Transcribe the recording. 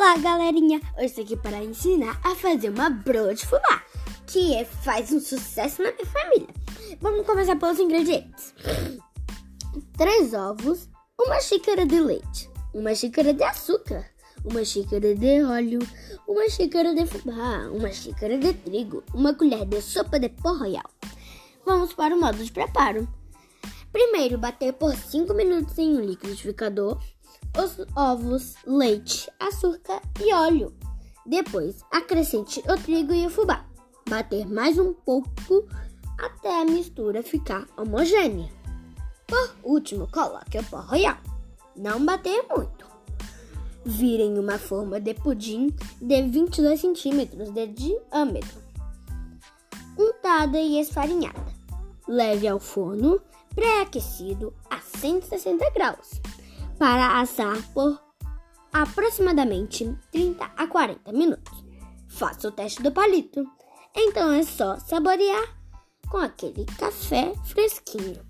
Olá, galerinha! Hoje estou aqui para ensinar a fazer uma broa de fubá, que é, faz um sucesso na minha família. Vamos começar pelos ingredientes: três ovos, uma xícara de leite, uma xícara de açúcar, uma xícara de óleo, uma xícara de fubá, uma xícara de trigo, uma colher de sopa de pó royal. Vamos para o modo de preparo. Primeiro, bater por 5 minutos em um liquidificador os ovos, leite, açúcar e óleo. Depois, acrescente o trigo e o fubá. Bater mais um pouco até a mistura ficar homogênea. Por último, coloque o pó royal. Não bater muito. Vire em uma forma de pudim de 22 centímetros de diâmetro, untada e esfarinhada. Leve ao forno pré-aquecido a 160 graus para assar por aproximadamente 30 a 40 minutos. Faça o teste do palito. Então é só saborear com aquele café fresquinho.